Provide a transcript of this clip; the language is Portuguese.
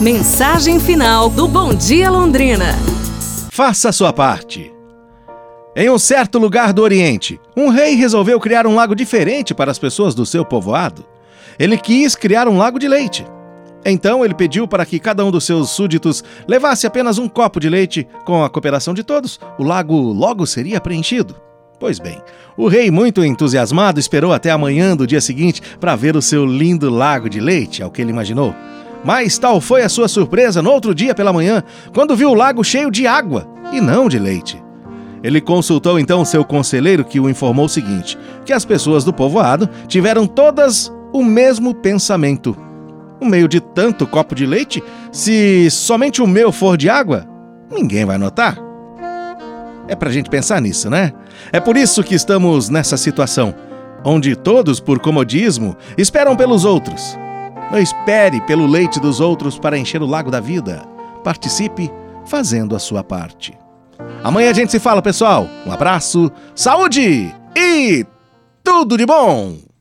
Mensagem final do Bom Dia Londrina. Faça a sua parte. Em um certo lugar do Oriente, um rei resolveu criar um lago diferente para as pessoas do seu povoado. Ele quis criar um lago de leite. Então ele pediu para que cada um dos seus súditos levasse apenas um copo de leite. Com a cooperação de todos, o lago logo seria preenchido. Pois bem, o rei, muito entusiasmado, esperou até amanhã do dia seguinte para ver o seu lindo lago de leite, ao que ele imaginou. Mas tal foi a sua surpresa no outro dia pela manhã, quando viu o lago cheio de água e não de leite. Ele consultou então seu conselheiro, que o informou o seguinte: que as pessoas do povoado tiveram todas o mesmo pensamento. No meio de tanto copo de leite, se somente o meu for de água, ninguém vai notar. É pra gente pensar nisso, né? É por isso que estamos nessa situação, onde todos, por comodismo, esperam pelos outros. Não espere pelo leite dos outros para encher o lago da vida. Participe fazendo a sua parte. Amanhã a gente se fala, pessoal. Um abraço, saúde e tudo de bom!